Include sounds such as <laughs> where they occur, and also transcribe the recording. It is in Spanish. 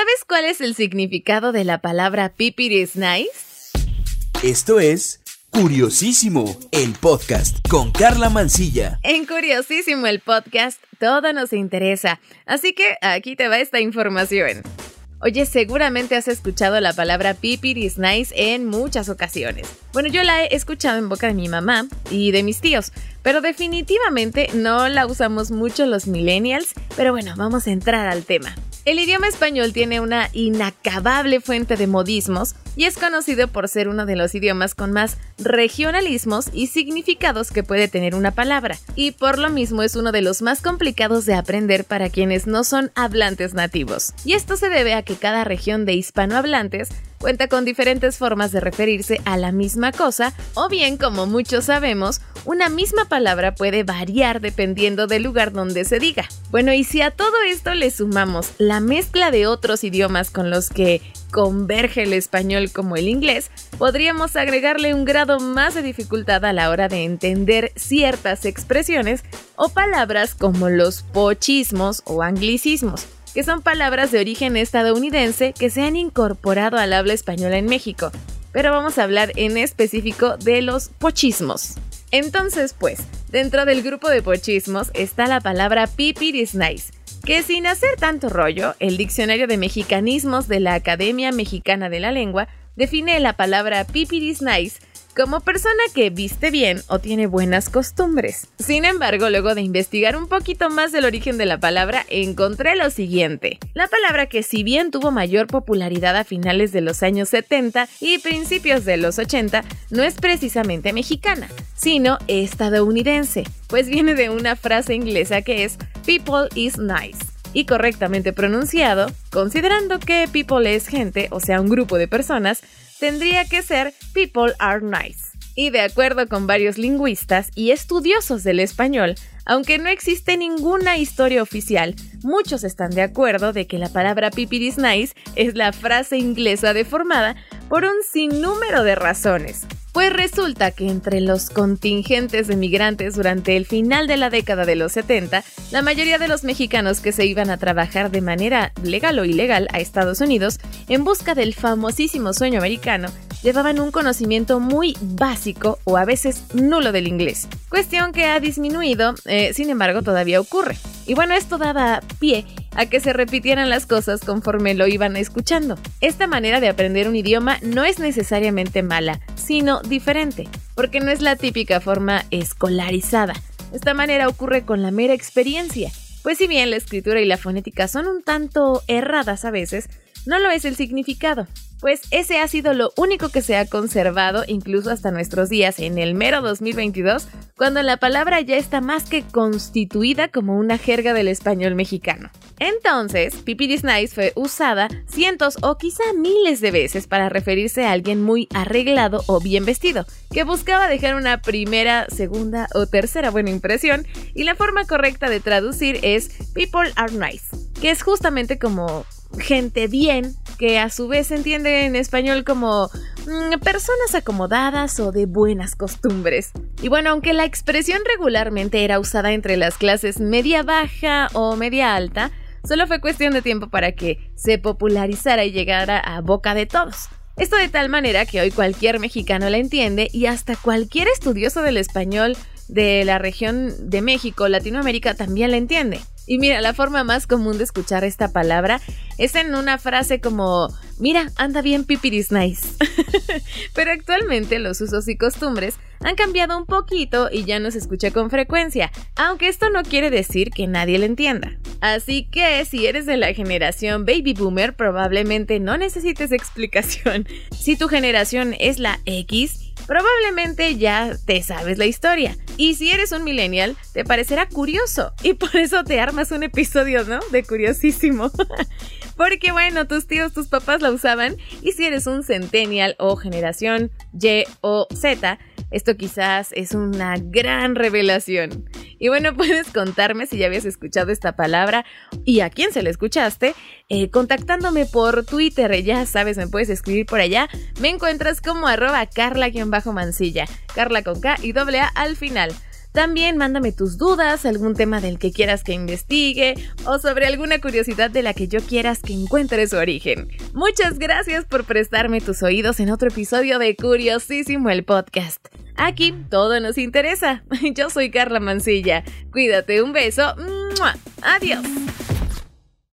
¿Sabes cuál es el significado de la palabra pipiris nice? Esto es Curiosísimo, el podcast con Carla Mancilla. En Curiosísimo, el podcast, todo nos interesa. Así que aquí te va esta información. Oye, seguramente has escuchado la palabra pipiris nice en muchas ocasiones. Bueno, yo la he escuchado en boca de mi mamá y de mis tíos, pero definitivamente no la usamos mucho los millennials. Pero bueno, vamos a entrar al tema. El idioma español tiene una inacabable fuente de modismos y es conocido por ser uno de los idiomas con más regionalismos y significados que puede tener una palabra, y por lo mismo es uno de los más complicados de aprender para quienes no son hablantes nativos. Y esto se debe a que cada región de hispanohablantes cuenta con diferentes formas de referirse a la misma cosa, o bien, como muchos sabemos, una misma palabra puede variar dependiendo del lugar donde se diga. Bueno, y si a todo esto le sumamos la mezcla de otros idiomas con los que converge el español como el inglés, podríamos agregarle un grado más de dificultad a la hora de entender ciertas expresiones o palabras como los pochismos o anglicismos que son palabras de origen estadounidense que se han incorporado al habla española en México, pero vamos a hablar en específico de los pochismos. Entonces, pues, dentro del grupo de pochismos está la palabra pipiris nice, que sin hacer tanto rollo, el diccionario de mexicanismos de la Academia Mexicana de la Lengua define la palabra pipiris nice como persona que viste bien o tiene buenas costumbres. Sin embargo, luego de investigar un poquito más del origen de la palabra, encontré lo siguiente. La palabra que si bien tuvo mayor popularidad a finales de los años 70 y principios de los 80, no es precisamente mexicana, sino estadounidense, pues viene de una frase inglesa que es People is nice y correctamente pronunciado, considerando que people es gente, o sea, un grupo de personas, tendría que ser People are nice. Y de acuerdo con varios lingüistas y estudiosos del español, aunque no existe ninguna historia oficial, muchos están de acuerdo de que la palabra pipiris nice es la frase inglesa deformada por un sinnúmero de razones. Pues resulta que entre los contingentes de migrantes durante el final de la década de los 70, la mayoría de los mexicanos que se iban a trabajar de manera legal o ilegal a Estados Unidos en busca del famosísimo sueño americano llevaban un conocimiento muy básico o a veces nulo del inglés. Cuestión que ha disminuido, eh, sin embargo todavía ocurre. Y bueno, esto daba pie a que se repitieran las cosas conforme lo iban escuchando. Esta manera de aprender un idioma no es necesariamente mala, sino diferente, porque no es la típica forma escolarizada. Esta manera ocurre con la mera experiencia, pues si bien la escritura y la fonética son un tanto erradas a veces, no lo es el significado pues ese ha sido lo único que se ha conservado incluso hasta nuestros días en el mero 2022, cuando la palabra ya está más que constituida como una jerga del español mexicano. Entonces, pipiris nice fue usada cientos o quizá miles de veces para referirse a alguien muy arreglado o bien vestido, que buscaba dejar una primera, segunda o tercera buena impresión, y la forma correcta de traducir es people are nice, que es justamente como gente bien, que a su vez se entiende en español como mm, personas acomodadas o de buenas costumbres. Y bueno, aunque la expresión regularmente era usada entre las clases media baja o media alta, solo fue cuestión de tiempo para que se popularizara y llegara a boca de todos. Esto de tal manera que hoy cualquier mexicano la entiende y hasta cualquier estudioso del español de la región de México, Latinoamérica, también la entiende. Y mira, la forma más común de escuchar esta palabra es en una frase como, mira, anda bien pipiris nice. <laughs> Pero actualmente los usos y costumbres han cambiado un poquito y ya no se escucha con frecuencia, aunque esto no quiere decir que nadie lo entienda. Así que si eres de la generación baby boomer, probablemente no necesites <laughs> explicación. Si tu generación es la X, probablemente ya te sabes la historia. Y si eres un millennial, te parecerá curioso. Y por eso te armas un episodio, ¿no? De curiosísimo. <laughs> Porque bueno, tus tíos, tus papás la usaban. Y si eres un centennial o generación Y o Z, esto quizás es una gran revelación. Y bueno, <laughs> puedes contarme si ya habías escuchado esta palabra y a quién se la escuchaste, eh, contactándome por Twitter, ya sabes, me puedes escribir por allá. Me encuentras como arroba carla-mancilla, carla con K y doble A al final. También mándame tus dudas, algún tema del que quieras que investigue o sobre alguna curiosidad de la que yo quieras que encuentre su origen. Muchas gracias por prestarme tus oídos en otro episodio de Curiosísimo el Podcast. Aquí todo nos interesa. <laughs> Yo soy Carla Mancilla. Cuídate, un beso. Adiós.